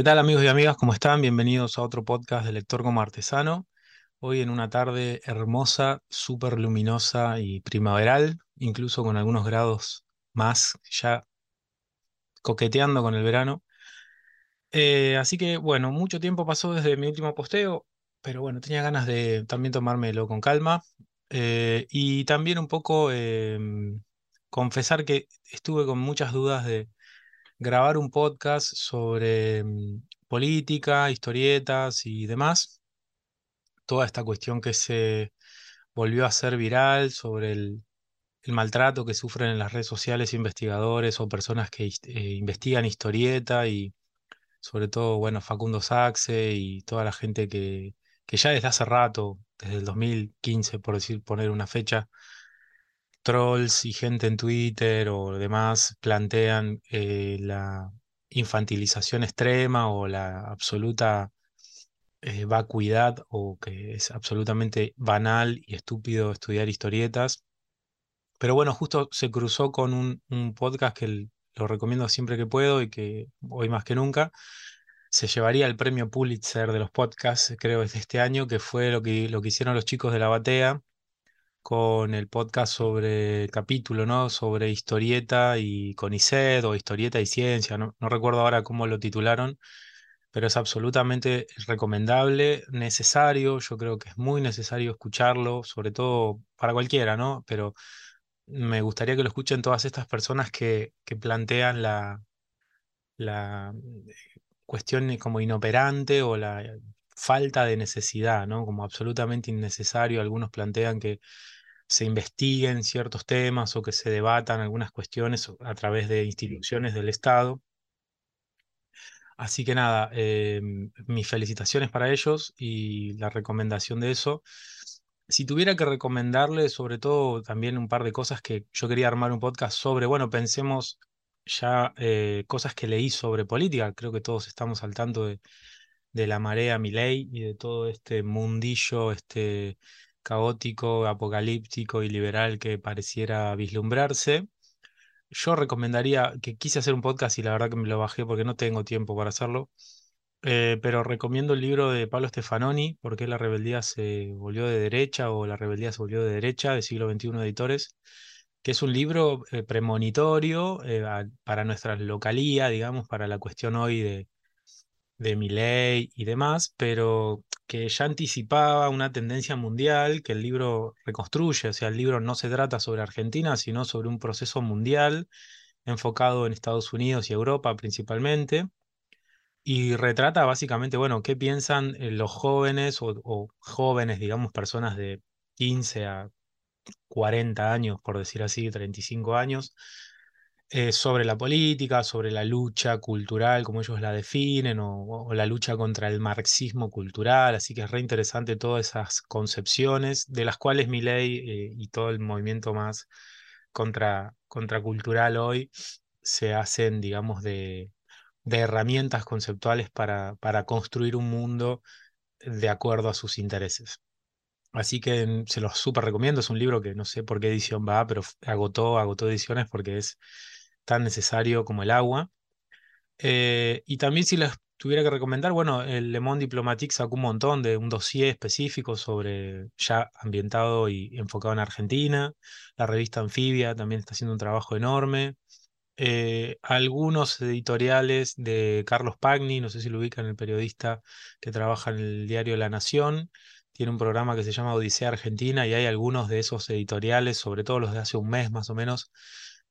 ¿Qué tal amigos y amigas? ¿Cómo están? Bienvenidos a otro podcast de Lector como Artesano. Hoy en una tarde hermosa, súper luminosa y primaveral, incluso con algunos grados más, ya coqueteando con el verano. Eh, así que bueno, mucho tiempo pasó desde mi último posteo, pero bueno, tenía ganas de también tomármelo con calma eh, y también un poco em, confesar que estuve con muchas dudas de grabar un podcast sobre mm, política, historietas y demás. Toda esta cuestión que se volvió a ser viral sobre el, maltrato que sufren en las redes sociales investigadores o personas que eh, investigan historieta y sobre todo, bueno, Facundo Saxe y toda la gente que, que ya desde hace rato, desde el 2015, por decir, poner una fecha, trolls y gente en Twitter o demás plantean eh, la infantilización extrema o la absoluta eh, vacuidad o que es absolutamente banal y estúpido estudiar historietas. Pero bueno, justo se cruzó con un, podcast que lo recomiendo siempre que puedo y que hoy más que nunca se llevaría el premio Pulitzer de los podcasts, creo, de este año, que fue lo que, lo que hicieron los chicos de la batea con el podcast sobre el capítulo, ¿no? Sobre historieta y CONICET o historieta y ciencia, no, no recuerdo ahora cómo lo titularon, pero es absolutamente recomendable, necesario, yo creo que es muy necesario escucharlo, sobre todo para cualquiera, ¿no? Pero me gustaría que lo escuchen todas estas personas que, que plantean la, la eh, cuestión como inoperante o la falta de necesidad, ¿no? Como absolutamente innecesario. Algunos plantean que se investiguen ciertos temas o que se debatan algunas cuestiones a través de instituciones del Estado. Así que nada, eh, mis felicitaciones para ellos y la recomendación de eso. Si tuviera que recomendarle sobre todo también un par de cosas que yo quería armar un podcast sobre, bueno, pensemos ya eh, cosas que leí sobre política, creo que todos estamos al tanto de, de la marea Milei y de todo este mundillo este caótico, apocalíptico y liberal que pareciera vislumbrarse. Yo recomendaría, que quise hacer un podcast y la verdad que me lo bajé porque no tengo tiempo para hacerlo, eh, pero recomiendo el libro de Pablo Stefanoni, porque la rebeldía se volvió de derecha o la rebeldía se volvió de derecha, de siglo XXI Editores, que es un libro eh, premonitorio eh, para nuestra localía, digamos, para la cuestión hoy de, de Milei y demás, pero que ya anticipaba una tendencia mundial que el libro reconstruye, o sea, el libro no se trata sobre Argentina, sino sobre un proceso mundial enfocado en Estados Unidos y Europa principalmente, y retrata básicamente, bueno, qué piensan eh, los jóvenes o jóvenes, digamos, personas de 15 a 40 años, por decir así, 35 años, eh, sobre la política, sobre la lucha cultural, como ellos la definen, o, la lucha contra el marxismo cultural, así que es re interesante todas esas concepciones, de las cuales Milei eh, y todo el movimiento más contra, contracultural hoy se hacen, digamos, de, de herramientas conceptuales para, para construir un mundo de acuerdo a sus intereses. Así que mm, se los súper recomiendo. Es un libro que no sé por qué edición va, pero agotó, agotó ediciones porque es tan necesario como el agua. Eh, y también si les tuviera que recomendar, bueno, el Le Monde Diplomatique sacó un montón de un dossier específico sobre ya ambientado y enfocado en Argentina. La revista Anfibia también está haciendo un trabajo enorme. Eh, algunos editoriales de Carlos Pagni, no sé si lo ubican, el periodista que trabaja en el diario La Nación, tiene un programa que se llama Odisea Argentina y hay algunos de esos editoriales, sobre todo los de hace un mes más o menos,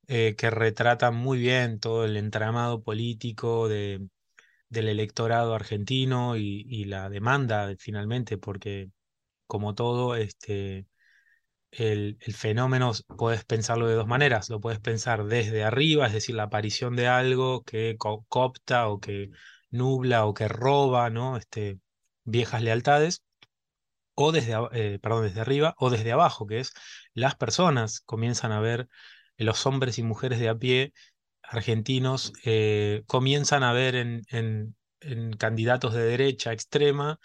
eh, que retratan muy bien todo el entramado político de, del electorado argentino y, la demanda finalmente, porque como todo, este, el, el, fenómeno puedes pensarlo de dos maneras. Lo puedes pensar desde arriba, es decir, la aparición de algo que co coopta o que nubla o que roba, ¿no? Este, viejas lealtades o desde, eh, perdón, desde arriba o desde abajo, que es las personas comienzan a ver, los hombres y mujeres de a pie argentinos eh, comienzan a ver en, en, candidatos de derecha extrema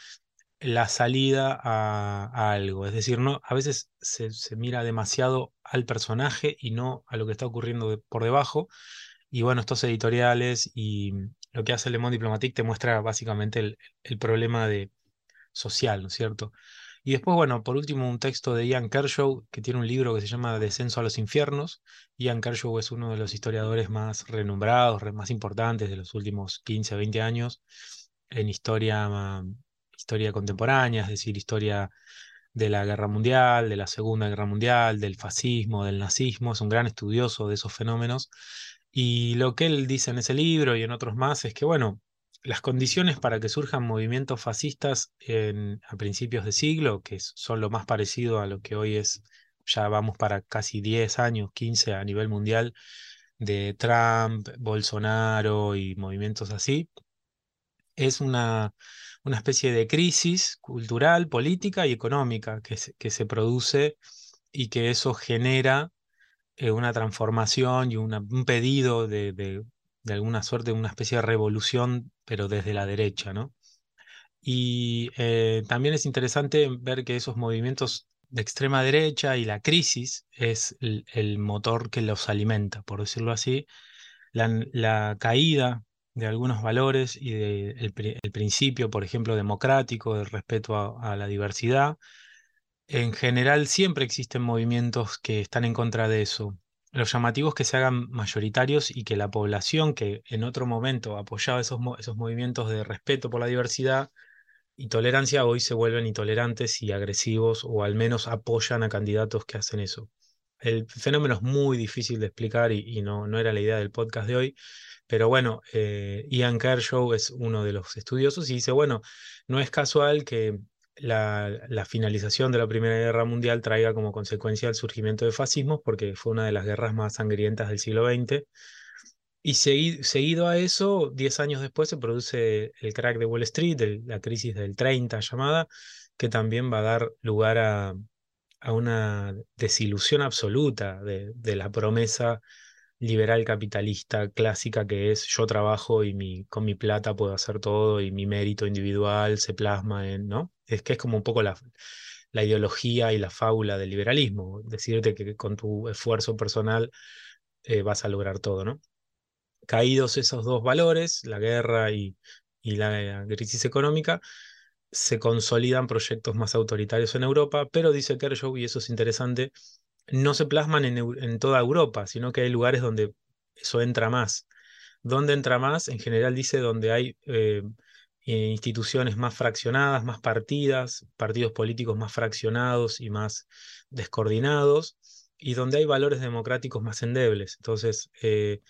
la salida a, algo. Es decir, no, a veces se, se, mira demasiado al personaje y no a lo que está ocurriendo por debajo. Y bueno, estos editoriales y, lo que hace Le Monde Diplomatique te muestra básicamente el, el problema de, social, ¿no es cierto? Y después, bueno, por último, un texto de Ian Kershaw, que tiene un libro que se llama Descenso a los Infiernos. Ian Kershaw es uno de los historiadores más renombrados, más importantes de los últimos 15, 20 años en historia, historia contemporánea, es decir, historia de la Guerra Mundial, de la Segunda Guerra Mundial, del fascismo, del nazismo. Es un gran estudioso de esos fenómenos. Y lo que él dice en ese libro y en otros más es que, bueno, las condiciones para que surjan movimientos fascistas a principios de siglo, que son lo más parecido a lo que hoy es, ya vamos para casi 10 años, 15 a nivel mundial, de Trump, Bolsonaro y movimientos así, es una, una especie de crisis cultural, política y económica que se, que se produce y que eso genera eh, una transformación y un pedido de alguna suerte una especie de revolución, pero desde la derecha, ¿no? Y eh, también es interesante ver que esos movimientos de extrema derecha y la crisis es el, motor que los alimenta, por decirlo así. La, caída de algunos valores y del el principio, por ejemplo, democrático, del respeto a la diversidad. En general siempre existen movimientos que están en contra de eso. Los llamativos que se hagan mayoritarios y que la población que en otro momento apoyaba esos, esos movimientos de respeto por la diversidad y tolerancia hoy se vuelven intolerantes y agresivos o al menos apoyan a candidatos que hacen eso. El fenómeno es muy difícil de explicar y, no, no era la idea del podcast de hoy, pero bueno, eh, Ian Kershaw es uno de los estudiosos y dice, bueno, no es casual que la, finalización de la Primera Guerra Mundial traiga como consecuencia el surgimiento de fascismos, porque fue una de las guerras más sangrientas del siglo XX. Y seguido a eso, 10 años después se produce el crack de Wall Street, la crisis del 30 llamada, que también va a dar lugar a, a una desilusión absoluta de, de la promesa liberal capitalista clásica que es yo trabajo y mi, con mi plata puedo hacer todo y mi mérito individual se plasma en, ¿no? Es que es como un poco la, la ideología y la fábula del liberalismo, decirte que con tu esfuerzo personal eh, vas a lograr todo, ¿no? Caídos esos dos valores, la guerra y, y la crisis económica, se consolidan proyectos más autoritarios en Europa, pero dice Kershaw, y eso es interesante, no se plasman en, toda Europa, sino que hay lugares donde eso entra más. ¿Dónde entra más? En general dice donde hay eh, instituciones más fraccionadas, más partidas, partidos políticos más fraccionados y más descoordinados, y donde hay valores democráticos más endebles. Entonces, eh,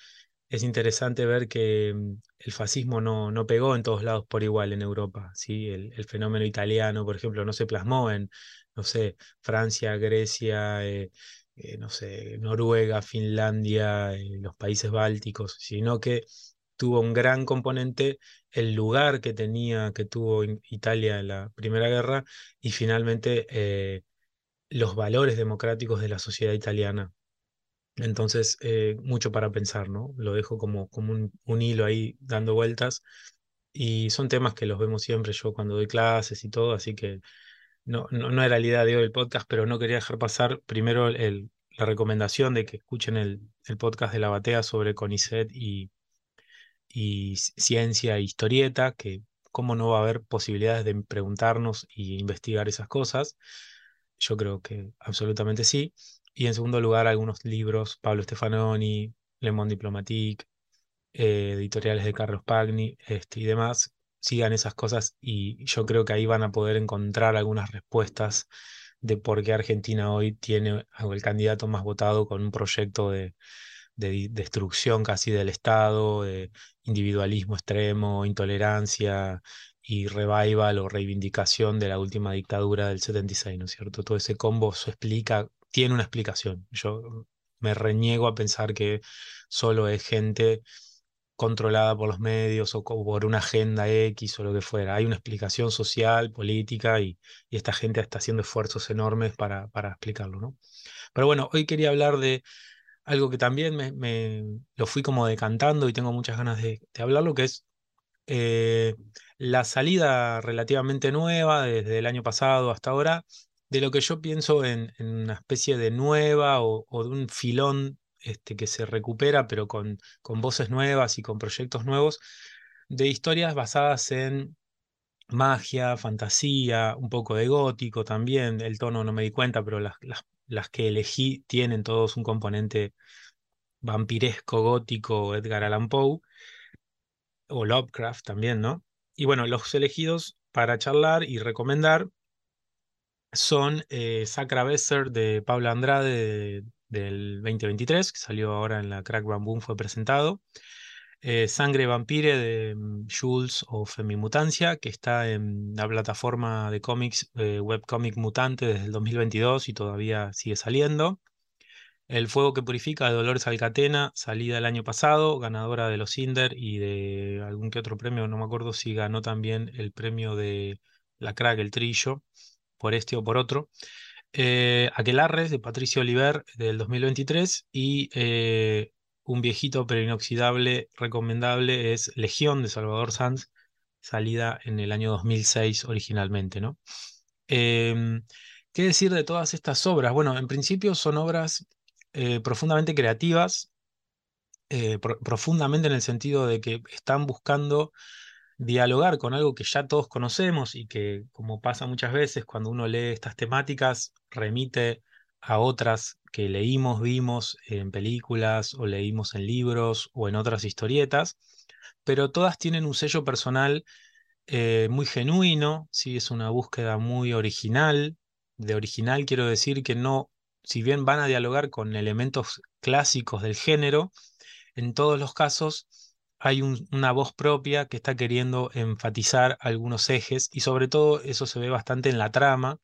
es interesante ver que mm, el fascismo no, no pegó en todos lados por igual en Europa. ¿sí? El, fenómeno italiano, por ejemplo, no se plasmó en, no sé, Francia, Grecia, eh, eh, no sé, Noruega, Finlandia, eh, los países bálticos, sino que tuvo un gran componente el lugar que tenía, que tuvo Italia en la Primera Guerra y finalmente los valores democráticos de la sociedad italiana. Entonces, mucho para pensar, ¿no? Lo dejo como, como un, un, hilo ahí dando vueltas. Y son temas que los vemos siempre yo cuando doy clases y todo, así que no, no, era la idea de hoy el podcast, pero no quería dejar pasar primero el, la recomendación de que escuchen el, el, podcast de la batea sobre CONICET y, y ciencia e historieta, que cómo no va a haber posibilidades de preguntarnos y investigar esas cosas. Yo creo que absolutamente sí. Y en segundo lugar, algunos libros, Pablo Stefanoni, Le Monde Diplomatique, eh, editoriales de Carlos Pagni este, y demás, sigan esas cosas y yo creo que ahí van a poder encontrar algunas respuestas de por qué Argentina hoy tiene el candidato más votado con un proyecto de, destrucción casi del Estado, de individualismo extremo, intolerancia y revival o reivindicación de la última dictadura del 76, ¿no es cierto? Todo ese combo se explica, tiene una explicación. Yo me reniego a pensar que solo es gente controlada por los medios o por una agenda X o lo que fuera. Hay una explicación social, política y, esta gente está haciendo esfuerzos enormes para, para explicarlo, ¿no? Pero bueno, hoy quería hablar de algo que también me, lo fui como decantando y tengo muchas ganas de, de hablarlo, que es eh, la salida relativamente nueva desde el año pasado hasta ahora de lo que yo pienso en, una especie de nueva o, o de un filón este, que se recupera, pero con, con voces nuevas y con proyectos nuevos de historias basadas en magia, fantasía, un poco de gótico también. El tono no me di cuenta, pero las, las, las que elegí tienen todos un componente vampiresco, gótico, Edgar Allan Poe, o Lovecraft también, ¿no? Y bueno, los elegidos para charlar y recomendar son eh, Sacra Besser de Pablo Andrade del 2023, que salió ahora en la Crack Bamboo, fue presentado. Eh, Sangre Vampire de mm, Jules o Femimutancia, que está en la plataforma de cómics eh, Webcomic Mutante desde el 2022 y todavía sigue saliendo. El Fuego que Purifica de Dolores Alcatena, salida el año pasado, ganadora de los Cinder y de algún que otro premio, no me acuerdo si ganó también el premio de la Crack, el Trillo, por este o por otro. Eh, Aquelarres de Patricio Oliver del 2023 y eh, un viejito pero inoxidable recomendable es Legión de Salvador Sanz, salida en el año 2006 originalmente, ¿no? Em, ¿Qué decir de todas estas obras? Bueno, en principio son obras eh, profundamente creativas, profundamente en el sentido de que están buscando dialogar con algo que ya todos conocemos y que, como pasa muchas veces cuando uno lee estas temáticas, remite a otras que leímos, vimos en películas o leímos en libros o en otras historietas, pero todas tienen un sello personal eh, muy genuino, ¿sí? es una búsqueda muy original. De original quiero decir que no, si bien van a dialogar con elementos clásicos del género, en todos los casos hay una voz propia que está queriendo enfatizar algunos ejes y sobre todo eso se ve bastante en la trama,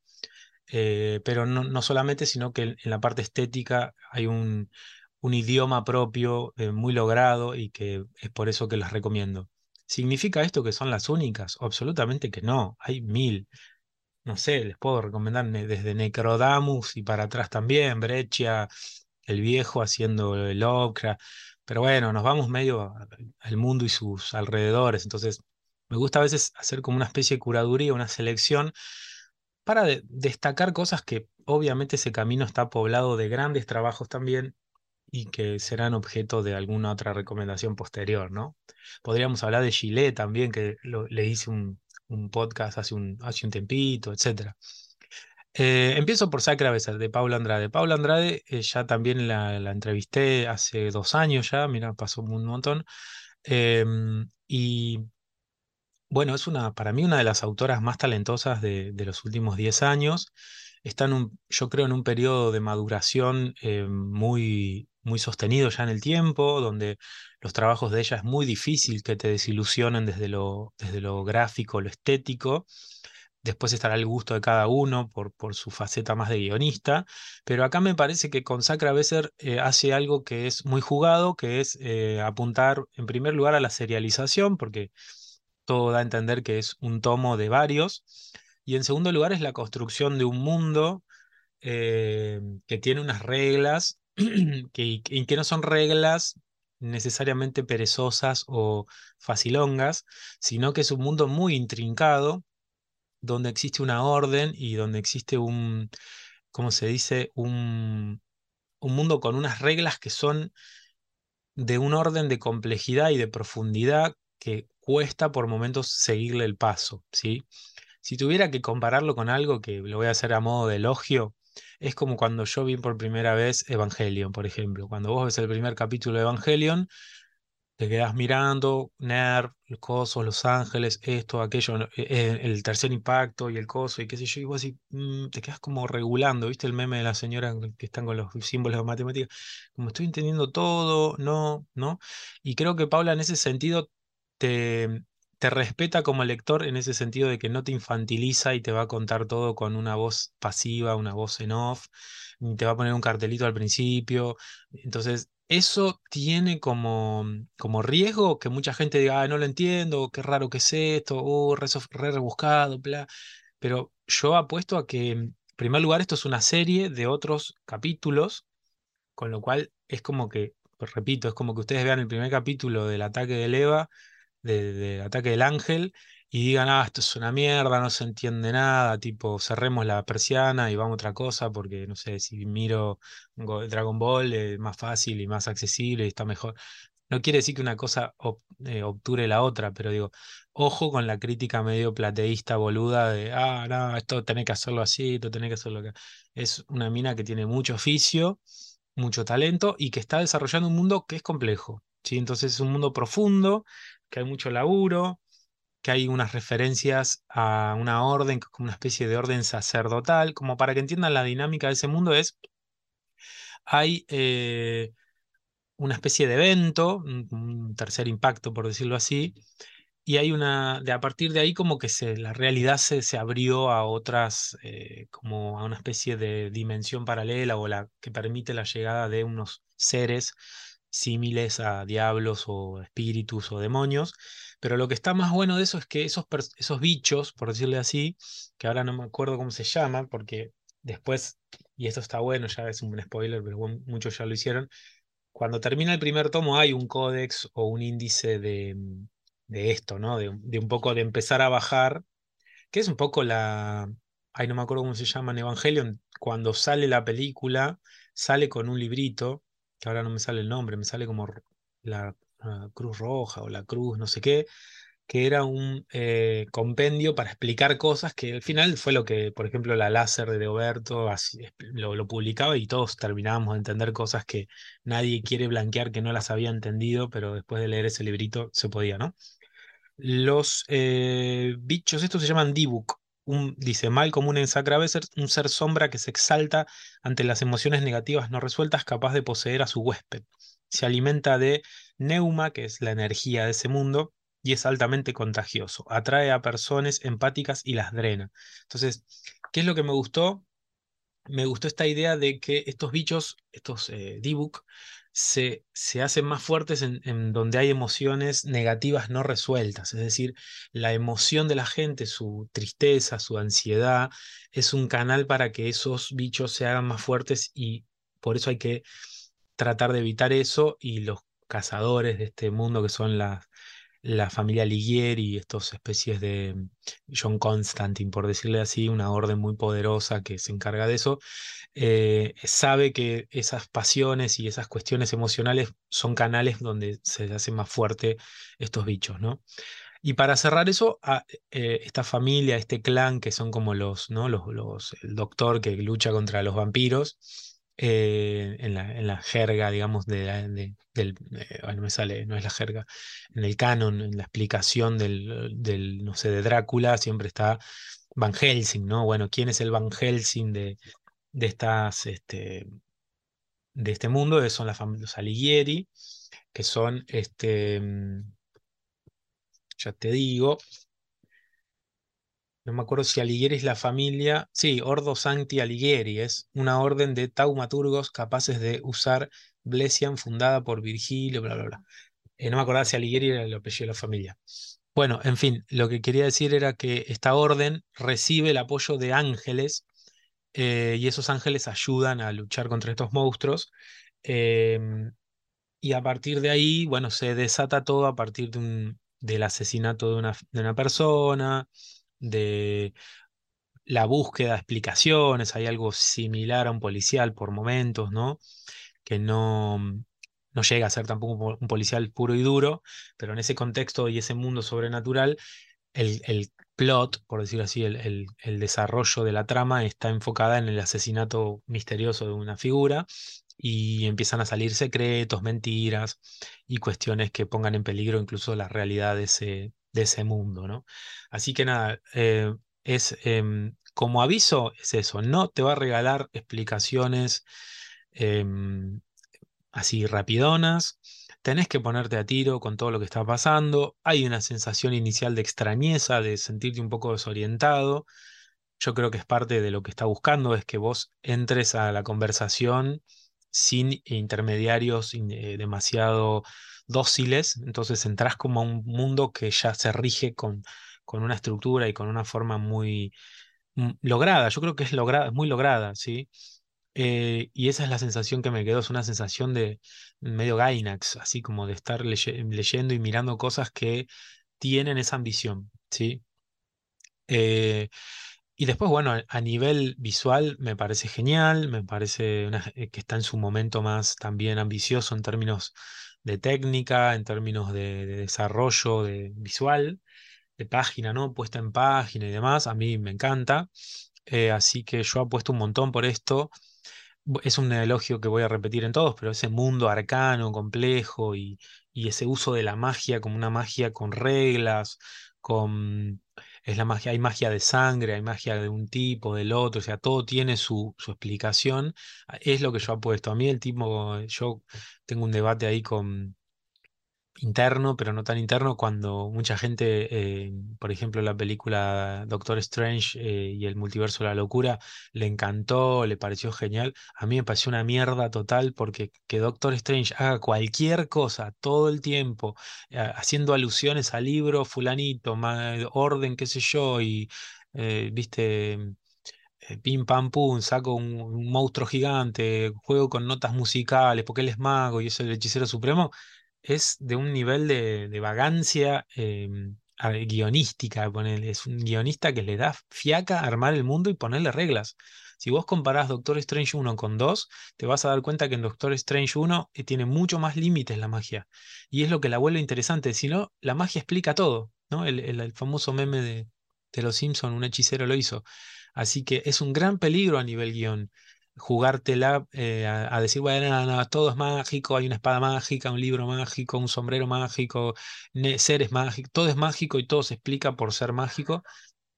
eh, pero no, solamente, sino que en, la parte estética hay un, un idioma propio eh, muy logrado y que es por eso que las recomiendo. ¿Significa esto que son las únicas? Absolutamente que no, hay mil. No sé, les puedo recomendar desde Necrodamus y para atrás también, Breccia, el viejo haciendo el Lovecraft. Pero bueno, nos vamos medio al mundo y sus alrededores. Entonces, me gusta a veces hacer como una especie de curaduría, una selección para destacar cosas que obviamente ese camino está poblado de grandes trabajos también y que serán objeto de alguna otra recomendación posterior, ¿no? Podríamos hablar de Chile también, que le hice un, podcast hace un, hace un tempito, etc. Eh, empiezo por Sacra Besar, de Paula Andrade. Paula Andrade eh, ya también la, entrevisté hace dos años ya, mira, pasó un montón. Em, y bueno, es una, para mí una de las autoras más talentosas de, los últimos 10 años. Está en un, yo creo, en un periodo de maduración eh, muy, muy sostenido ya en el tiempo, donde los trabajos de ella es muy difícil que te desilusionen desde lo, desde lo gráfico, lo estético. Después estará el gusto de cada uno por, su faceta más de guionista, pero acá me parece que con Sacra Besser eh, hace algo que es muy jugado, que es eh, apuntar en primer lugar a la serialización, porque todo da a entender que es un tomo de varios, y en segundo lugar es la construcción de un mundo eh, que tiene unas reglas que, que no son reglas necesariamente perezosas o facilongas, sino que es un mundo muy intrincado donde existe una orden y donde existe un, ¿cómo se dice? Un, un mundo con unas reglas que son de un orden de complejidad y de profundidad que cuesta por momentos seguirle el paso, ¿sí? Si tuviera que compararlo con algo que lo voy a hacer a modo de elogio, es como cuando yo vi por primera vez Evangelion, por ejemplo. Cuando vos ves el primer capítulo de Evangelion, te quedas mirando, Nerv, los cosos, Los Ángeles, esto, aquello, eh, eh, el tercer impacto y el coso, y qué sé yo, y vos así, mm, te quedas como regulando, ¿viste el meme de la señora que están con los símbolos de matemáticas? Como estoy entendiendo todo, no, ¿no? Y creo que Paula en ese sentido te, te respeta como lector en ese sentido de que no te infantiliza y te va a contar todo con una voz pasiva, una voz en off, te va a poner un cartelito al principio. Entonces, eso tiene como, como riesgo que mucha gente diga, no lo entiendo, qué raro que es esto, oh, re, rebuscado, bla. Pero yo apuesto a que, en primer lugar, esto es una serie de otros capítulos, con lo cual es como que, pues repito, es como que ustedes vean el primer capítulo del ataque de Eva de, Ataque del Ángel y digan, ah, esto es una mierda, no se entiende nada, tipo, cerremos la persiana y vamos a otra cosa, porque no sé, si miro Dragon Ball es más fácil y más accesible y está mejor. no quiere decir que una cosa eh, obture la otra, pero digo, ojo con la crítica medio plateísta boluda de, ah, no, esto tenés que hacerlo así, esto tenés que hacerlo acá. Es una mina que tiene mucho oficio, mucho talento y que está desarrollando un mundo que es complejo, ¿sí? Entonces es un mundo profundo, que hay mucho laburo, que hay unas referencias a una orden, como una especie de orden sacerdotal, como para que entiendan la dinámica de ese mundo es, hay... eh, una especie de evento, un, tercer impacto, por decirlo así, y hay una, de a partir de ahí como que la realidad se, se abrió a otras, eh, como a una especie de dimensión paralela o la que permite la llegada de unos seres símiles a diablos o espíritus o demonios. Pero lo que está más bueno de eso es que esos, esos bichos, por decirle así, que ahora no me acuerdo cómo se llaman, porque después, y esto está bueno, ya es un spoiler, pero muchos ya lo hicieron, cuando termina el primer tomo hay un códex o un índice de, mm, de esto, ¿no? De, de un poco de empezar a bajar, que es un poco la... Ay, no me acuerdo cómo se llama en Evangelion. Cuando sale la película, sale con un librito, que ahora no me sale el nombre, me sale como la ah, Cruz Roja o la Cruz, no sé qué, que era un eh, compendio para explicar cosas que al final fue lo que, por ejemplo, la láser de Roberto así, lo, publicaba y todos terminábamos de entender cosas que nadie quiere blanquear que no las había entendido, pero después de leer ese librito se podía, ¿no? Los eh, bichos, estos se llaman Dibuk. Un, dice, mal común en Sacraveser, un ser sombra que se exalta ante las emociones negativas no resueltas, capaz de poseer a su huésped. Se alimenta de neuma, que es la energía de ese mundo, y es altamente contagioso. Atrae a personas empáticas y las drena. Entonces, ¿qué es lo que me gustó? me gustó esta idea de que estos bichos, estos eh, se, se hacen más fuertes en, en donde hay emociones negativas no resueltas. Es decir, la emoción de la gente, su tristeza, su ansiedad, es un canal para que esos bichos se hagan más fuertes y por eso hay que tratar de evitar eso y los cazadores de este mundo que son las la familia Ligieri, estas especies de mm, John Constantine, por decirle así, una orden muy poderosa que se encarga de eso, eh, sabe que esas pasiones y esas cuestiones emocionales son canales donde se hace más fuerte estos bichos, ¿no? Y para cerrar eso, a, eh, esta familia, este clan, que son como los, ¿no? Los, los, el doctor que lucha contra los vampiros, eh, en la, en la jerga, digamos, de, de- del, eh, ay, no me sale, no es la jerga, en el canon, en la explicación del, del, no sé, de Drácula, siempre está Van Helsing, ¿no? Bueno, ¿quién es el Van Helsing de, de estas, este, de este mundo? Son los Alighieri, que son, este, mm, ya te digo, No me acuerdo si Alighieri es la familia. Sí, Ordo Sancti Alighieri es una orden de taumaturgos capaces de usar Blesian fundada por Virgilio, bla, bla, bla. Eh, no me acordaba si Alighieri era el apellido de la familia. Bueno, en fin, lo que quería decir era que esta orden recibe el apoyo de ángeles eh, y esos ángeles ayudan a luchar contra estos monstruos. em, y a partir de ahí, bueno, se desata todo a partir de un, del asesinato de una, de una persona, de la búsqueda de explicaciones, hay algo similar a un policial por momentos, ¿no? Que no, no llega a ser tampoco un policial puro y duro, pero en ese contexto y ese mundo sobrenatural, el, el plot, por decirlo así, el, el, desarrollo de la trama está enfocada en el asesinato misterioso de una figura y empiezan a salir secretos, mentiras y cuestiones que pongan en peligro incluso la realidad de de ese mundo, ¿no? Así que nada, eh, es em, como aviso, es eso, no te va a regalar explicaciones em, así rapidonas, tenés que ponerte a tiro con todo lo que está pasando, hay una sensación inicial de extrañeza, de sentirte un poco desorientado. Yo creo que es parte de lo que está buscando, es que vos entres a la conversación sin intermediarios in- eh, demasiado dóciles, entonces entrás como a un mundo que ya se rige con, con una estructura y con una forma muy mm, lograda. Yo creo que es lograda, muy lograda, ¿sí? Eh, y esa es la sensación que me quedó, es una sensación de medio Gainax, así como de estar leye- leyendo y mirando cosas que tienen esa ambición, ¿sí? Eh, y después, bueno, a nivel visual me parece genial, me parece eh, que está en su momento más también ambicioso en términos de técnica, en términos de, de desarrollo de visual, de página, ¿no? Puesta en página y demás, a mí me encanta. Eh, así que yo apuesto un montón por esto. Es un elogio que voy a repetir en todos, pero ese mundo arcano, complejo y, y ese uso de la magia como una magia con reglas, con... Es la magia, hay magia de sangre, hay magia de un tipo, del otro, o sea, todo tiene su, su explicación. Es lo que yo apuesto. A mí el tipo, yo tengo un debate ahí con, interno, pero no tan interno, cuando mucha gente, eh, por ejemplo, la película Doctor Strange eh, y el multiverso de la locura, le encantó, le pareció genial. A mí me pareció una mierda total porque que Doctor Strange haga cualquier cosa todo el tiempo, eh, haciendo alusiones al libro fulanito, orden, qué sé yo, y, viste eh, pim pam pum, saco un monstruo gigante, juego con notas musicales porque él es mago y es el hechicero supremo, es de un nivel de, de vagancia a- guionística. Es un guionista que le da fiaca armar el mundo y ponerle reglas. Si vos comparás Doctor Strange uno con 2 te vas a dar cuenta que en Doctor Strange uno eh, tiene mucho más límites la magia. Y es lo que la vuelve interesante. Si no, la magia explica todo, ¿no? El, el- el famoso meme de, de los Simpson, un hechicero lo hizo. Así que es un gran peligro a nivel guion. Jugártela eh, a, a decir, bueno, no, no, todo es mágico, hay una espada mágica, un libro mágico, un sombrero mágico, seres mágicos, todo es mágico y todo se explica por ser mágico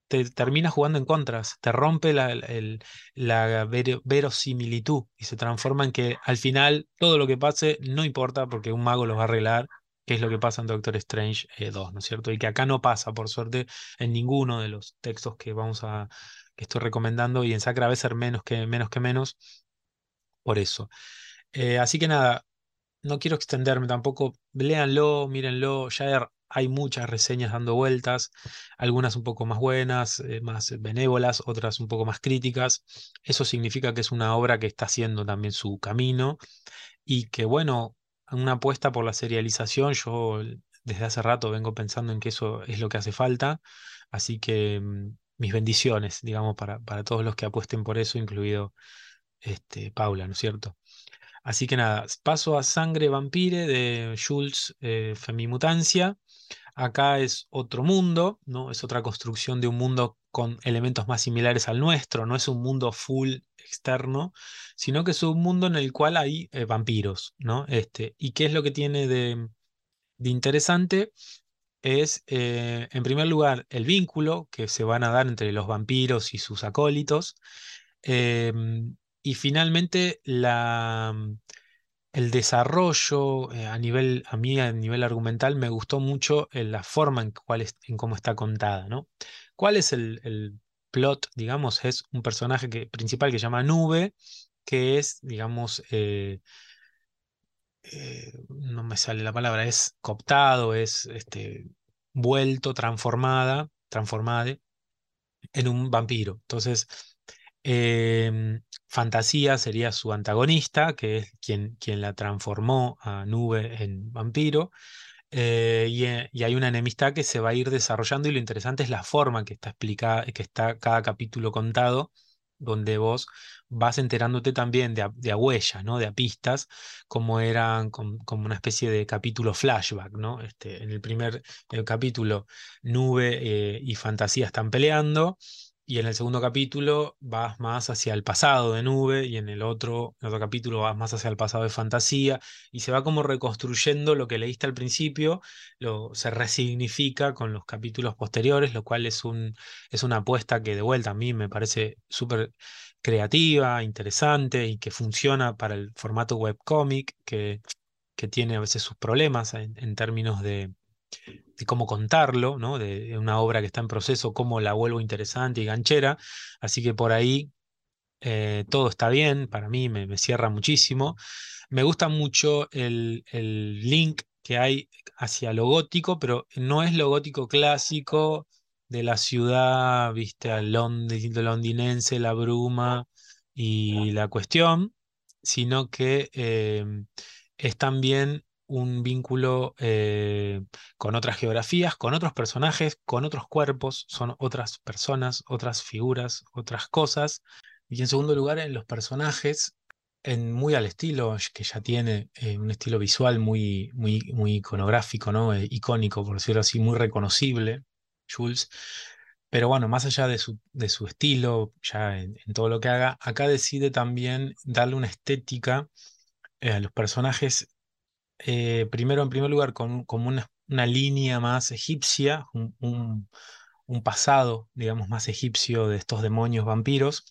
te termina jugando en contras, te rompe la, verosimilitud y se transforma en que al final todo lo que pase no importa porque un mago lo va a arreglar, que es lo que pasa en Doctor Strange eh, 2, ¿no es cierto? Y que acá no pasa, por suerte, en ninguno de los textos que vamos a, que estoy recomendando y en Sacra va a ser menos que menos que menos, por eso. Eh, así que nada, no quiero extenderme tampoco. Léanlo, mírenlo. Ya hay hay muchas reseñas dando vueltas, algunas un poco más buenas, eh, más benévolas, otras un poco más críticas. Eso significa que es una obra que está haciendo también su camino y que, bueno, una apuesta por la serialización, yo desde hace rato vengo pensando en que eso es lo que hace falta. Así que mm, mis bendiciones, digamos, para, para todos los que apuesten por eso, incluido este, Paula, ¿no es cierto? Así que nada, paso a Sangre Vampire de Jules eh, Femimutancia. Acá es otro mundo, ¿no? Es otra construcción de un mundo con elementos más similares al nuestro. No es un mundo full externo, sino que es un mundo en el cual hay eh, vampiros, ¿no? Este, ¿y qué es lo que tiene de, de interesante? Es, eh, en primer lugar, el vínculo que se van a dar entre los vampiros y sus acólitos. em, y finalmente, la, el desarrollo eh, a nivel, a mí a nivel argumental me gustó mucho eh, la forma en, es- en cómo está contada, ¿no? ¿Cuál es el, el plot? Digamos, es un personaje que, principal que se llama Nube, que es, digamos, eh, no me sale la palabra, es cooptado, es este, vuelto, transformada, transformada en un vampiro. Entonces, em, Fantasía sería su antagonista, que es quien, quien la transformó a Nube en vampiro. eh, y, eh, y hay una enemistad que se va a ir desarrollando y lo interesante es la forma que está explicada, que está cada capítulo contado, donde vos vas enterándote también de a, de a huellas, ¿no? De a pistas, como eran com- como una especie de capítulo flashback, ¿no? Este, en el primer eh, capítulo, Nube eh, y Fantasía están peleando. Y en el segundo capítulo vas más hacia el pasado de Nube y en el otro, en otro capítulo vas más hacia el pasado de Fantasía y se va como reconstruyendo lo que leíste al principio, lo, se resignifica con los capítulos posteriores, lo cual es un, es una apuesta que de vuelta a mí me parece súper creativa, interesante y que funciona para el formato webcomic, que, que tiene a veces sus problemas en, términos de, cómo contarlo, ¿no? De, de una obra que está en proceso, cómo la vuelvo interesante y ganchera. Así que por ahí eh, todo está bien, para mí me, me cierra muchísimo. Me gusta mucho el, el link que hay hacia lo gótico, pero no es lo gótico clásico de la ciudad, viste, al londi- londinense, la bruma y la cuestión, sino que eh, es también un vínculo eh, con otras geografías, con otros personajes, con otros cuerpos, son otras personas, otras figuras, otras cosas. Y en segundo lugar, en los personajes en, muy al estilo que ya tiene, eh, un estilo visual muy, muy, muy iconográfico, ¿no? Eh, icónico, por decirlo así, muy reconocible, Jules. Pero bueno, más allá de su, de su estilo, ya en, todo lo que haga, acá decide también darle una estética eh, a los personajes, eh, primero en primer lugar con, como una, una línea más egipcia, un, un- un pasado, digamos, más egipcio de estos demonios vampiros,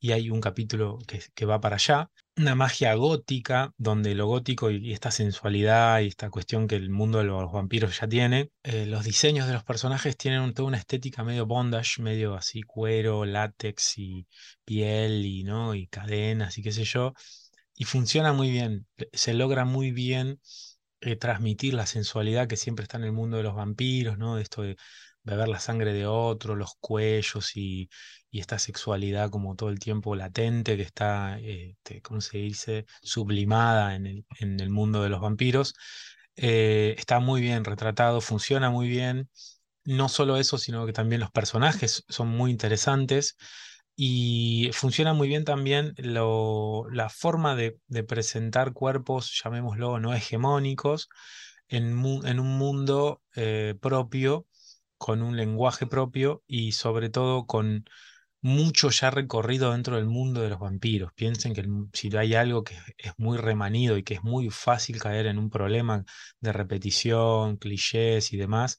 y hay un capítulo que, que va para allá. Una magia gótica, donde lo gótico y, esta sensualidad y esta cuestión que el mundo de los vampiros ya tiene, eh, los diseños de los personajes tienen toda una estética medio bondage, medio así cuero, látex y piel y, ¿no? y cadenas y qué sé yo, y funciona muy bien, se logra muy bien eh, transmitir la sensualidad que siempre está en el mundo de los vampiros, ¿no? De esto de beber la sangre de otro, los cuellos y, esta sexualidad como todo el tiempo latente que está, este, ¿cómo se dice?, sublimada en el, mundo de los vampiros. Eh, está muy bien retratado, funciona muy bien. No solo eso, sino que también los personajes son muy interesantes y funciona muy bien también la forma de, presentar cuerpos, llamémoslo, no hegemónicos, en un mundo eh, propio, con un lenguaje propio y sobre todo con mucho ya recorrido dentro del mundo de los vampiros. Piensen que si hay algo que es muy remanido y que es muy fácil caer en un problema de repetición, clichés y demás,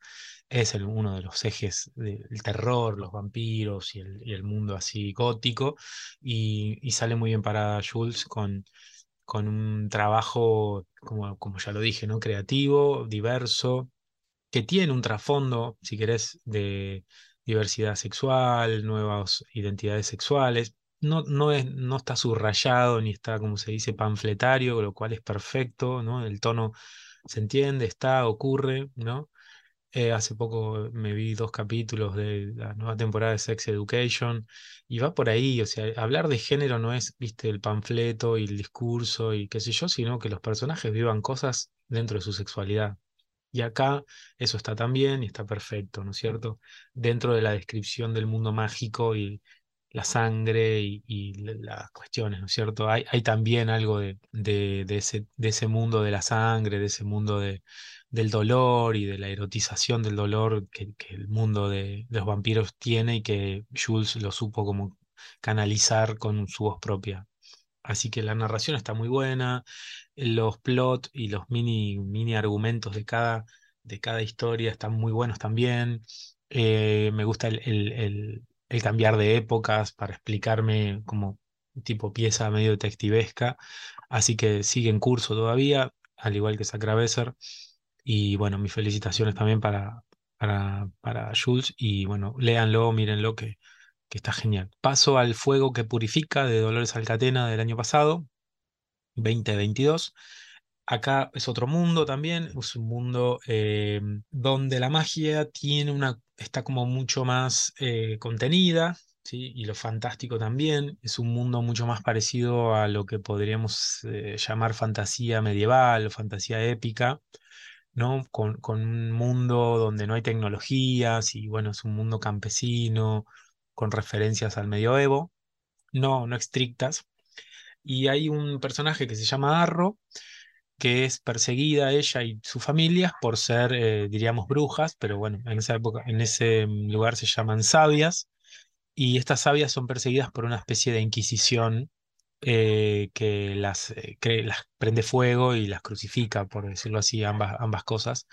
es el- uno de los ejes del terror, los vampiros y el, y el mundo así gótico. Y, y sale muy bien para Jules con, con un trabajo, como, como ya lo dije, ¿no? Creativo, diverso que tiene un trasfondo, si querés, de diversidad sexual, nuevas identidades sexuales. No, no, es, no está subrayado ni está, como se dice, panfletario, lo cual es perfecto, ¿no? El tono se entiende, está, ocurre, ¿no? Eh, hace poco me vi dos capítulos de la nueva temporada de Sex Education y va por ahí, o sea, hablar de género no es, viste, el panfleto y el discurso y qué sé yo, sino que los personajes vivan cosas dentro de su sexualidad. Y acá eso está también y está perfecto, ¿no es cierto? Dentro de la descripción del mundo mágico y la sangre y, y la- las cuestiones, ¿no es cierto? Hay, también algo de, de, ese, de ese mundo de la sangre, de ese mundo de, del dolor y de la erotización del dolor que, que el mundo de, de los vampiros tiene y que Jules lo supo como canalizar con su voz propia. Así que la narración está muy buena, los plots y los mini, mini argumentos de cada, de cada historia están muy buenos también. Eh, me gusta el, el- el- cambiar de épocas para explicarme como tipo pieza medio detectivesca. Así que sigue en curso todavía, al igual que Sacrabeser. Y bueno, mis felicitaciones también para, para, para Jules. Y bueno, léanlo, mírenlo, que, que está genial. Paso al Fuego que Purifica de Dolores Alcatena del año pasado. 2022. Acá es otro mundo también, es un mundo eh, donde la magia tiene una, está como mucho más eh, contenida, ¿sí? Y lo fantástico también, es un mundo mucho más parecido a lo que podríamos eh, llamar fantasía medieval o fantasía épica, ¿no? Con, con un mundo donde no hay tecnologías y bueno, es un mundo campesino, con referencias al medioevo, no, no estrictas. Y hay un personaje que se llama Arro, que es perseguida ella y su familia por ser, eh, diríamos, brujas, pero bueno, en esa época, en ese lugar se llaman sabias, y estas sabias son perseguidas por una especie de inquisición eh, que las, eh, que las prende fuego y las crucifica, por decirlo así, ambas, ambas cosas,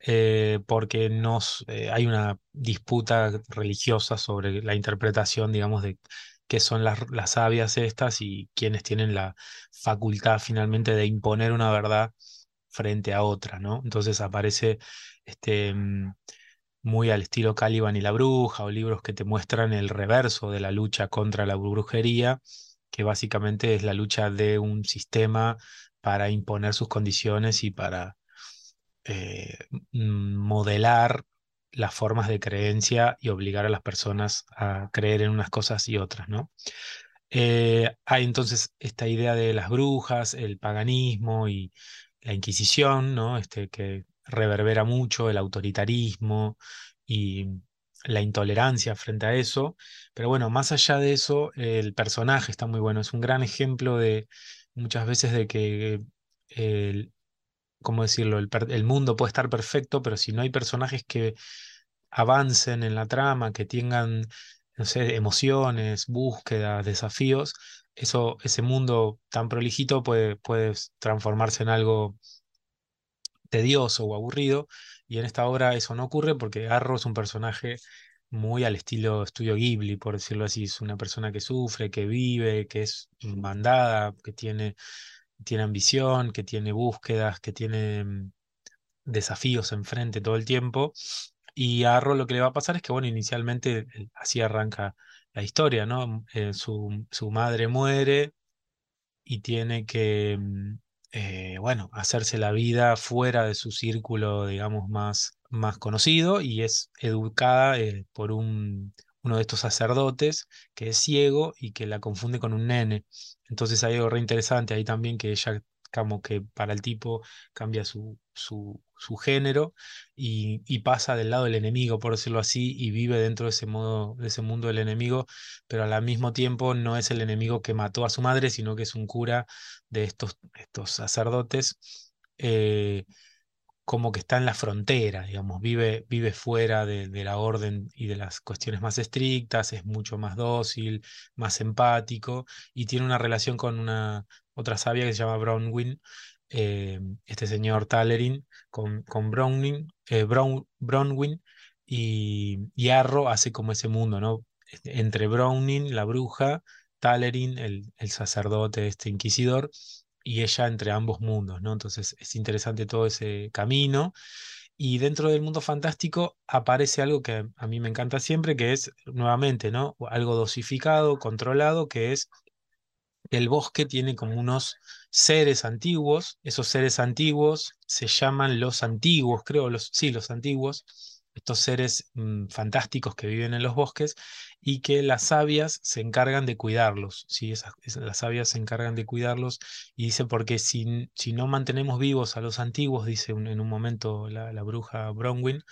eh, porque nos, eh, hay una disputa religiosa sobre la interpretación, digamos, de qué son las, las sabias estas y quienes tienen la facultad finalmente de imponer una verdad frente a otra, ¿no? Entonces aparece este, mm, muy al estilo Caliban y la bruja, o libros que te muestran el reverso de la lucha contra la brujería, que básicamente es la lucha de un sistema para imponer sus condiciones y para eh, modelar las formas de creencia y obligar a las personas a creer en unas cosas y otras, ¿no? Eh, hay entonces esta idea de las brujas, el paganismo y la Inquisición, ¿no? Este, que reverbera mucho el autoritarismo y la intolerancia frente a eso. Pero bueno, más allá de eso, el personaje está muy bueno. Es un gran ejemplo de muchas veces de que el, ¿cómo decirlo? El, mundo puede estar perfecto, pero si no hay personajes que avancen en la trama, que tengan, no sé, emociones, búsquedas, desafíos, eso, ese mundo tan prolijito puede, puede transformarse en algo tedioso o aburrido, y en esta obra eso no ocurre porque Arro es un personaje muy al estilo Estudio Ghibli, por decirlo así, es una persona que sufre, que vive, que es mandada, que tiene, tiene ambición, que tiene búsquedas, que tiene mm, desafíos enfrente todo el tiempo. Y a Arro lo que le va a pasar es que, bueno, inicialmente así arranca la historia, ¿no? Eh, su, su madre muere y tiene que, mm, eh, bueno, hacerse la vida fuera de su círculo, digamos, más, más conocido y es educada eh, por un, uno de estos sacerdotes que es ciego y que la confunde con un nene. Entonces hay algo re interesante ahí también que ella como que para el tipo cambia su, su, su género y, y, pasa del lado del enemigo, por decirlo así, y vive dentro de ese modo, de ese mundo del enemigo, pero al mismo tiempo no es el enemigo que mató a su madre, sino que es un cura de estos, estos sacerdotes. Eh, como que está en la frontera, digamos, vive, vive fuera de, la orden y de las cuestiones más estrictas, es mucho más dócil, más empático y tiene una relación con una otra sabia que se llama Brownwin, eh, este señor Talerin, con, con eh, Brown, y, y, Arro hace como ese mundo, ¿no? Este, entre Browning, la bruja, Talerin, el, el sacerdote, este inquisidor, y ella entre ambos mundos, ¿no? Entonces es interesante todo ese camino. Y dentro del mundo fantástico aparece algo que a mí me encanta siempre, que es nuevamente, ¿no? Algo dosificado, controlado, que es el bosque tiene como unos seres antiguos, esos seres antiguos se llaman los antiguos, creo, los, sí, los antiguos, estos seres mmm, fantásticos que viven en los bosques y que las sabias se encargan de cuidarlos, ¿sí? Esas, las sabias se encargan de cuidarlos y dice porque si, si no mantenemos vivos a los antiguos, dice en un momento la, la bruja Bronwyn,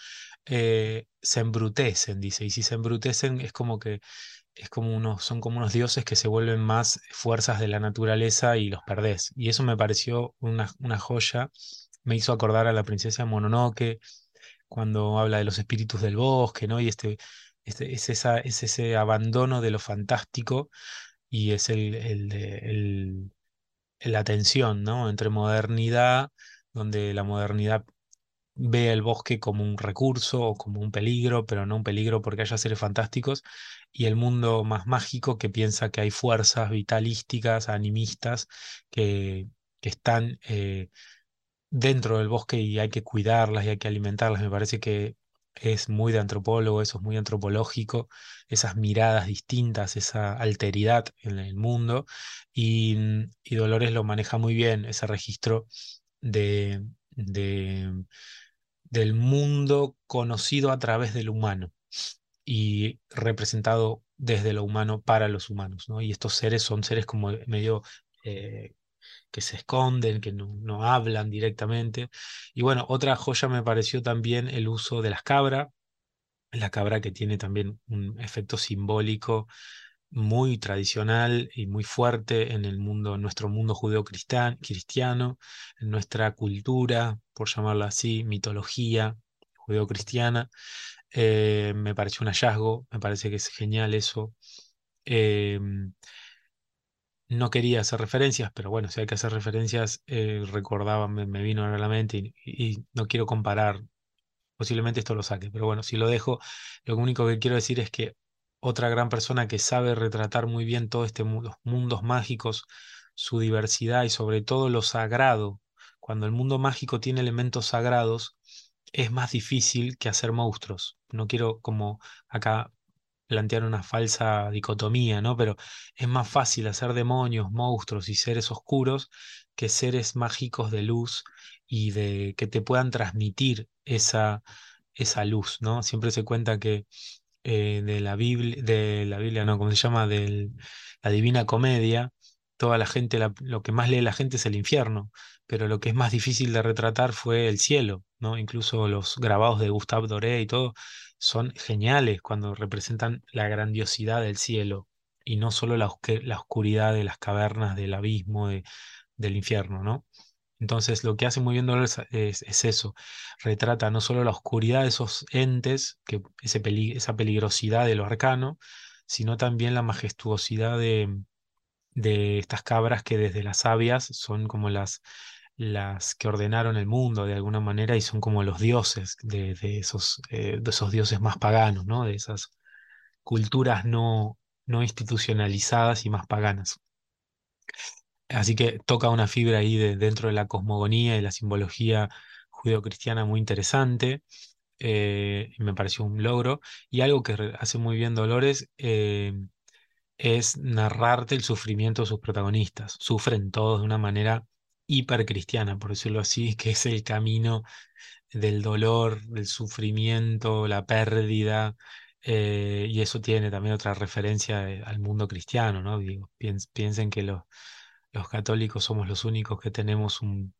eh, se embrutecen, dice, y si se embrutecen es como que es como unos, son como unos dioses que se vuelven más fuerzas de la naturaleza y los perdés. Y eso me pareció una, una joya, me hizo acordar a la princesa Mononoke, cuando habla de los espíritus del bosque, ¿no? Y este, este es, ese abandono de lo fantástico y es el, la tensión, ¿no? Entre modernidad, donde la modernidad ve el bosque como un recurso o como un peligro, pero no un peligro porque haya seres fantásticos, y el mundo más mágico que piensa que hay fuerzas vitalísticas, animistas, que, que están eh, dentro del bosque y hay que cuidarlas y hay que alimentarlas. Me parece que es muy de antropólogo, eso es muy antropológico, esas miradas distintas, esa alteridad en el mundo, y, y Dolores lo maneja muy bien, ese registro de, de del mundo conocido a través del humano y representado desde lo humano para los humanos, ¿no? Y estos seres son seres como medio eh, que se esconden, que no, no, hablan directamente. Y bueno, otra joya me pareció también el uso de las cabras, la cabra que tiene también un efecto simbólico muy tradicional y muy fuerte en el mundo, nuestro mundo judeo-cristiano, en nuestra cultura, por llamarla así, mitología judeo-cristiana. Eh, me pareció un hallazgo, me parece que es genial eso. Eh, no quería hacer referencias, pero bueno, si hay que hacer referencias, eh, recordaba, me, vino a la mente y, no quiero comparar posiblemente esto lo saque, pero bueno, si lo dejo, lo único que quiero decir es que otra gran persona que sabe retratar muy bien todo este los mundos mágicos, su diversidad y sobre todo lo sagrado. Cuando el mundo mágico tiene elementos sagrados, es más difícil que hacer monstruos. No quiero como acá plantear una falsa dicotomía, ¿no? Pero es más fácil hacer demonios, monstruos y seres oscuros que seres mágicos de luz y de que te puedan transmitir esa, esa luz, ¿no? Siempre se cuenta que eh, de la Biblia, de la Biblia, no, ¿cómo se llama? De la Divina Comedia, toda la gente, lo que más lee la gente es el infierno, pero lo que es más difícil de retratar fue el cielo, ¿no? Incluso los grabados de Gustave Doré y todo son geniales cuando representan la grandiosidad del cielo y no solo la, la oscuridad de las cavernas, del abismo, del infierno, ¿no? Entonces lo que hace muy bien Dolores es, eso, retrata no solo la oscuridad de esos entes, que ese esa peligrosidad de lo arcano, sino también la majestuosidad de, de estas cabras que desde las sabias son como las, las que ordenaron el mundo de alguna manera y son como los dioses de, esos, eh, de esos dioses más paganos, ¿no? de esas culturas no, no institucionalizadas y más paganas. Así que toca una fibra ahí de, dentro de la cosmogonía y la simbología judeocristiana muy interesante. Eh, y me pareció un logro. Y algo que hace muy bien Dolores eh, es narrarte el sufrimiento de sus protagonistas. Sufren todos de una manera hipercristiana, por decirlo así, que es el camino del dolor, del sufrimiento, la pérdida, eh, y eso tiene también otra referencia al mundo cristiano, ¿no? Digo, piensen que los, los católicos somos los únicos que tenemos un,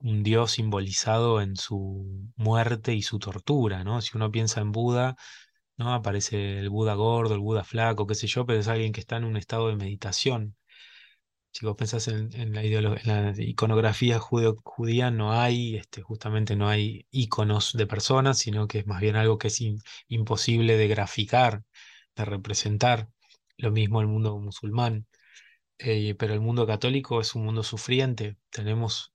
un Dios simbolizado en su muerte y su tortura, ¿no? Si uno piensa en Buda, ¿no? Aparece el Buda gordo, el Buda flaco, qué sé yo, pero es alguien que está en un estado de meditación. Si vos pensás en, la, en la, iconografía judía, no hay, este, justamente no hay iconos de personas, sino que es más bien algo que es imposible de graficar, de representar. Lo mismo el mundo musulmán. Eh, pero el mundo católico es un mundo sufriente. Tenemos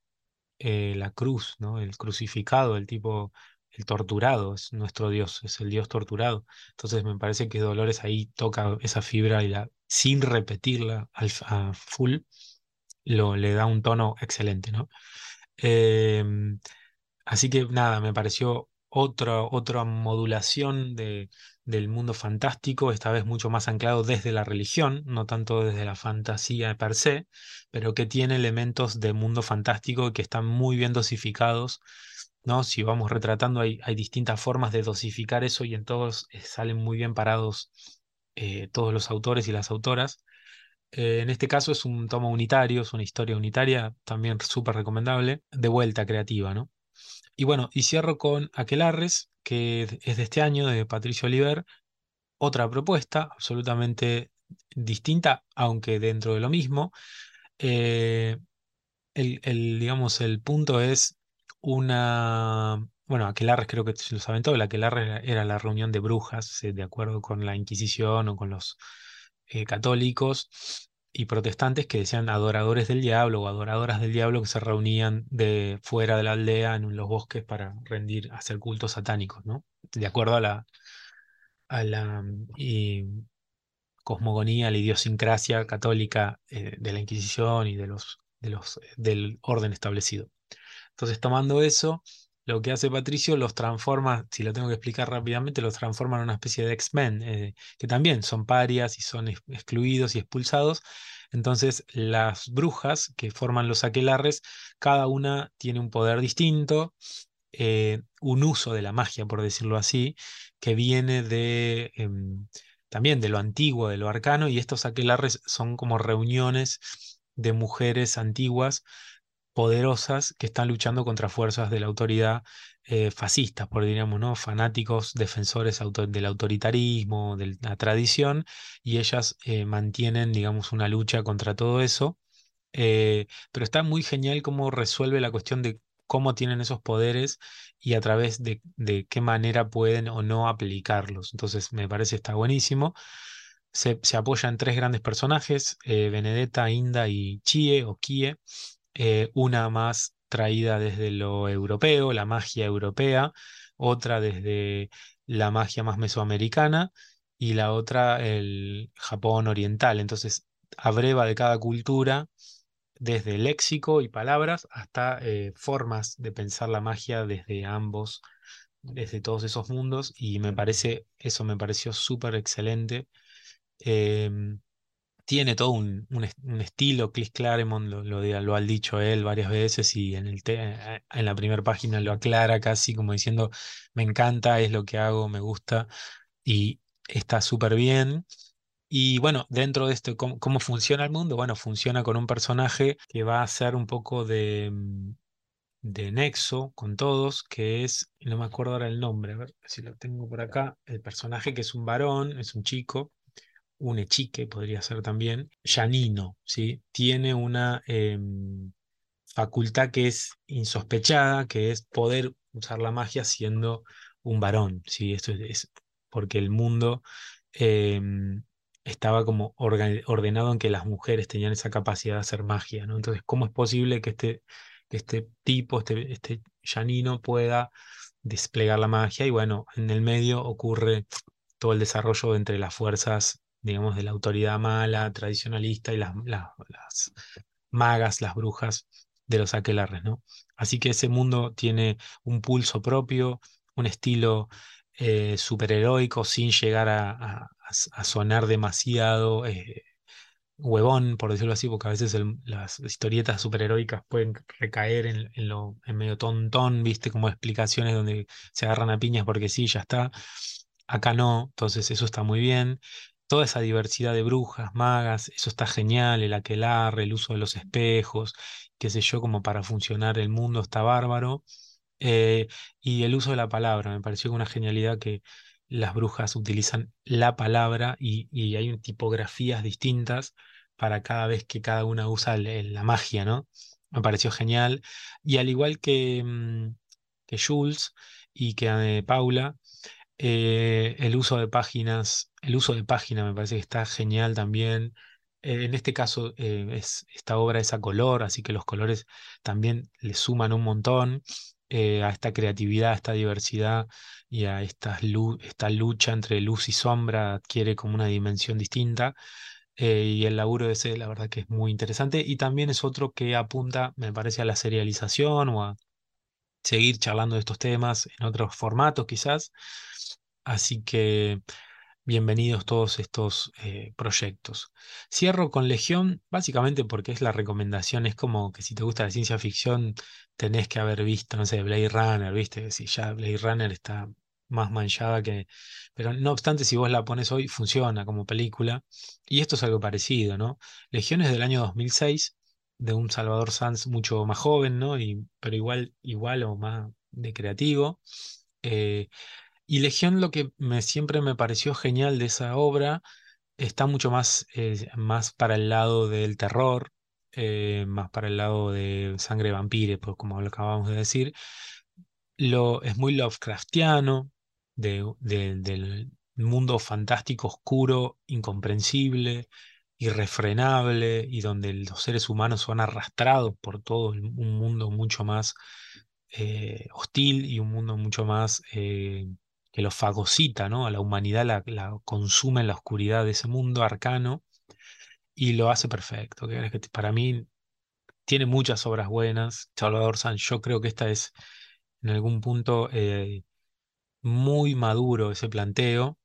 eh, la cruz, ¿no? El crucificado, el tipo, el torturado, es nuestro Dios, es el Dios torturado. Entonces me parece que Dolores ahí toca esa fibra y la, sin repetirla al, a full, lo, le da un tono excelente, ¿no? Em, así que nada, me pareció otra, otra modulación de, del mundo fantástico, esta vez mucho más anclado desde la religión, no tanto desde la fantasía per se, pero que tiene elementos de mundo fantástico que están muy bien dosificados. ¿No? Si vamos retratando, hay, hay distintas formas de dosificar eso y en todos eh, salen muy bien parados eh, todos los autores y las autoras. Eh, en este caso es un tomo unitario, es una historia unitaria, también súper recomendable, de vuelta creativa, ¿no? Y bueno, y cierro con Aquelarres, que es de este año, de Patricio Oliver, otra propuesta absolutamente distinta, aunque dentro de lo mismo. Eh, el, digamos, el punto es una... Bueno, Aquelarres creo que lo saben todo, Aquelarres era la reunión de brujas, eh, de acuerdo con la Inquisición o con los eh, católicos, y protestantes que decían adoradores del diablo o adoradoras del diablo que se reunían de fuera de la aldea en los bosques para rendir, hacer cultos satánicos, ¿no? De acuerdo a la, a la cosmogonía, la idiosincrasia católica eh, de la Inquisición y de los, de los, del orden establecido. Entonces, tomando eso, lo que hace Patricio los transforma, si lo tengo que explicar rápidamente, los transforma en una especie de X-Men, eh, que también son parias y son excluidos y expulsados. Entonces, las brujas que forman los aquelarres, cada una tiene un poder distinto, eh, un uso de la magia, por decirlo así, que viene de em, también de lo antiguo, de lo arcano, y estos aquelarres son como reuniones de mujeres antiguas poderosas que están luchando contra fuerzas de la autoridad eh, fascistas, por diríamos, ¿no? Fanáticos, defensores del autoritarismo, de la tradición, y ellas eh, mantienen, digamos, una lucha contra todo eso. Eh, pero está muy genial cómo resuelve la cuestión de cómo tienen esos poderes y a través de, qué manera pueden o no aplicarlos. Entonces, me parece está buenísimo. Se, se apoya en tres grandes personajes, Benedetta, Inda y Chie o Kie, eh, una más traída desde lo europeo, la magia europea, otra desde la magia más mesoamericana y la otra el Japón oriental. Entonces, abreva de cada cultura desde léxico y palabras hasta eh, formas de pensar la magia desde ambos, desde todos esos mundos y me parece, eso me pareció súper excelente. Em, tiene todo un, estilo, Chris Claremont lo, lo, ha dicho él varias veces y en, el en la primera página lo aclara casi como diciendo, me encanta, es lo que hago, me gusta y está súper bien. Y bueno, dentro de esto, ¿cómo, ¿cómo, funciona el mundo? Bueno, funciona con un personaje que va a ser un poco de, mm, de nexo con todos, que es, no me acuerdo ahora el nombre, a ver si lo tengo por acá, el personaje que es un varón, es un chico, un echique podría ser también, Janino, ¿sí? Tiene una em, facultad que es insospechada, que es poder usar la magia siendo un varón, ¿sí? Esto es, porque el mundo em, estaba como ordenado en que las mujeres tenían esa capacidad de hacer magia, ¿no? Entonces, ¿cómo es posible que este, este tipo, este, este Janino pueda desplegar la magia? Y bueno, en el medio ocurre todo el desarrollo entre las fuerzas, digamos, de la autoridad mala, tradicionalista y las, magas, las brujas de los aquelarres, ¿no? Así que ese mundo tiene un pulso propio, un estilo eh, superheroico sin llegar a, sonar demasiado eh, huevón, por decirlo así, porque a veces las historietas superheroicas pueden recaer en, lo en medio tontón, viste, como explicaciones donde se agarran a piñas porque sí, ya está. Acá no, entonces eso está muy bien. Toda esa diversidad de brujas, magas, eso está genial, el aquelarre, el uso de los espejos, qué sé yo, como para funcionar el mundo está bárbaro. Eh, y el uso de la palabra, me pareció una genialidad que las brujas utilizan la palabra y, hay tipografías distintas para cada vez que cada una usa la magia, ¿no? Me pareció genial. Y al igual que, mm, que Jules y que eh, Paula, eh, el uso de páginas, el uso de página me parece que está genial también. Eh, en este caso, es, esta obra es a color, así que los colores también le suman un montón. a esta creatividad, a esta diversidad y a esta, lucha entre luz y sombra adquiere como una dimensión distinta. Eh, y el laburo de ese, la verdad que es muy interesante. Y también es otro que apunta, me parece, a la serialización o a seguir charlando de estos temas en otros formatos quizás. Así que bienvenidos todos estos eh, proyectos. Cierro con Legión, básicamente porque es la recomendación, es como que si te gusta la ciencia ficción, tenés que haber visto, no sé, Blade Runner, viste, si ya Blade Runner está más manchada que... Pero no obstante, si vos la pones hoy, funciona como película. Y esto es algo parecido, ¿no? Legión es del año 2006, de un Salvador Sanz mucho más joven, ¿no? Pero igual, igual o más de creativo. Eh, y Legión lo que me, siempre me pareció genial de esa obra está mucho más, eh, más para el lado del terror, eh, más para el lado de sangre vampire, pues como lo acabamos de decir. Lo, es muy Lovecraftiano, del mundo fantástico, oscuro, incomprensible, irrefrenable, y donde los seres humanos son arrastrados por todo un mundo mucho más eh, hostil y un mundo mucho más que los fagocita, ¿no? A la humanidad la, consume en la oscuridad de ese mundo arcano y lo hace perfecto. Para mí tiene muchas obras buenas. Salvador Sanz, yo creo que esta es en algún punto eh, muy maduro ese planteo,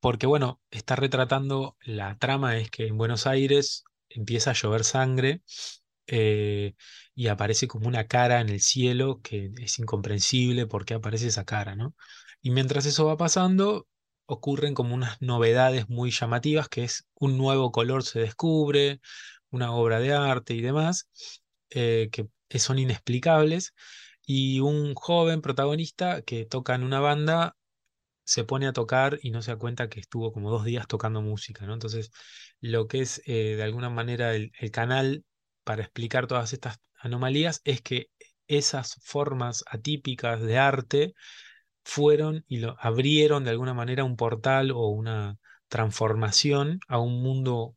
porque bueno, está retratando, la trama es que en Buenos Aires empieza a llover sangre eh, y aparece como una cara en el cielo que es incomprensible por qué aparece esa cara, ¿no? Y mientras eso va pasando, ocurren como unas novedades muy llamativas, que es un nuevo color se descubre, una obra de arte y demás, eh, que son inexplicables y un joven protagonista que toca en una banda se pone a tocar y no se da cuenta que estuvo como dos días tocando música, ¿no? Entonces, lo que es eh, de alguna manera el, canal para explicar todas estas anomalías es que esas formas atípicas de arte fueron y lo abrieron de alguna manera un portal o una transformación a un mundo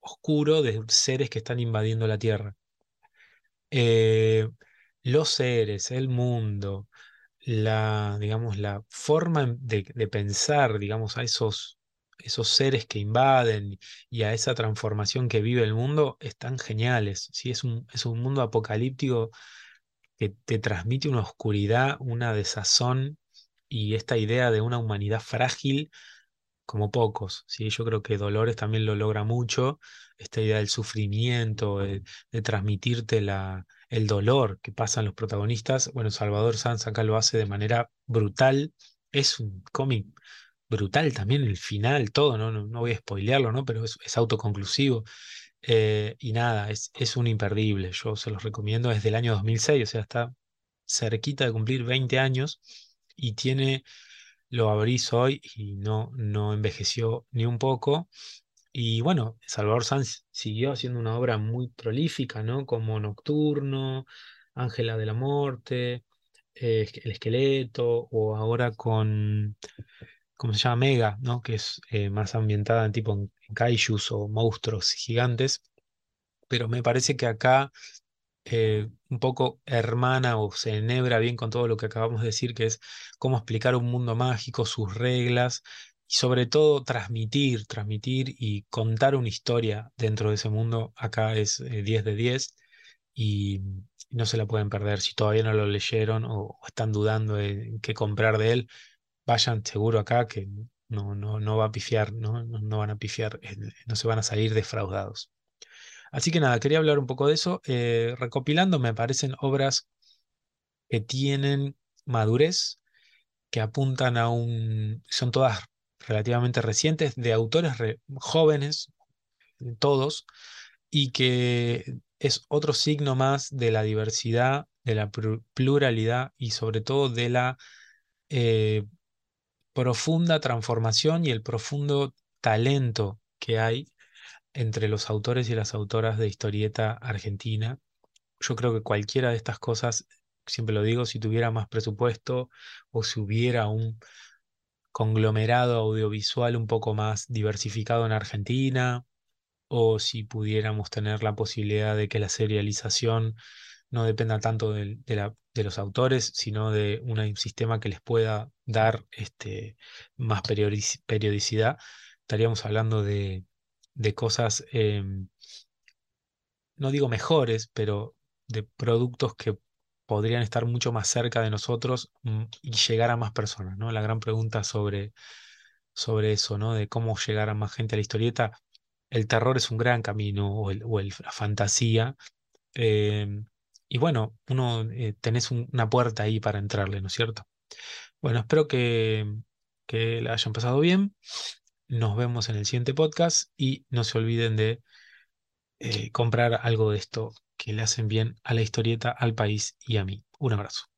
oscuro de seres que están invadiendo la Tierra. Eh, los seres, el mundo, la, digamos, la forma de, pensar, digamos, a esos, esos seres que invaden y a esa transformación que vive el mundo, están geniales. ¿sí? Es un, es un mundo apocalíptico que te transmite una oscuridad, una desazón y esta idea de una humanidad frágil como pocos. ¿sí? Yo creo que Dolores también lo logra mucho, esta idea del sufrimiento, de, transmitirte la, el dolor que pasan los protagonistas. Bueno, Salvador Sanz acá lo hace de manera brutal. Es un cómic brutal también, el final, todo, no, no, voy a spoilearlo, ¿no? pero es, autoconclusivo. Eh, y nada, es, es un imperdible, yo se los recomiendo, es del año 2006, o sea, está cerquita de cumplir 20 años y tiene, lo abrís hoy y no, no envejeció ni un poco. Y bueno, Salvador Sanz siguió haciendo una obra muy prolífica, ¿no? Como Nocturno, Ángela de la Muerte, eh, El Esqueleto, o ahora con, ¿cómo se llama? Mega, ¿no? Que es eh, más ambientada en tipo en, en kaijus o monstruos gigantes. Pero me parece que acá eh, un poco hermana o se enhebra bien con todo lo que acabamos de decir, que es cómo explicar un mundo mágico, sus reglas y sobre todo transmitir, transmitir y contar una historia dentro de ese mundo. Acá es 10 de 10 y no se la pueden perder. Si todavía no lo leyeron o, están dudando en qué comprar de él, vayan seguro acá que no, no, no va a pifiar, no, no van a pifiar, eh, no se van a salir defraudados. Así que nada, quería hablar un poco de eso. Eh, recopilando, me parecen obras que tienen madurez, que apuntan a un... son todas relativamente recientes, de autores jóvenes, todos, y que es otro signo más de la diversidad, de la pluralidad y sobre todo de la eh, profunda transformación y el profundo talento que hay entre los autores y las autoras de historieta argentina. Yo creo que cualquiera de estas cosas, siempre lo digo, si tuviera más presupuesto o si hubiera un conglomerado audiovisual un poco más diversificado en Argentina, o si pudiéramos tener la posibilidad de que la serialización no dependa tanto de, los autores, sino de un sistema que les pueda dar este, más periodicidad, estaríamos hablando de, de cosas, em, no digo mejores, pero de productos que podrían estar mucho más cerca de nosotros mm, y llegar a más personas, ¿no? La gran pregunta sobre, sobre eso, ¿no? De cómo llegar a más gente a la historieta. El terror es un gran camino, o, el, o la fantasía. Em, y bueno, uno eh, tenés una puerta ahí para entrarle, ¿no es cierto? Bueno, espero que, que la hayan pasado bien. Nos vemos en el siguiente podcast y no se olviden de eh, comprar algo de esto que le hacen bien a la historieta, al país y a mí. Un abrazo.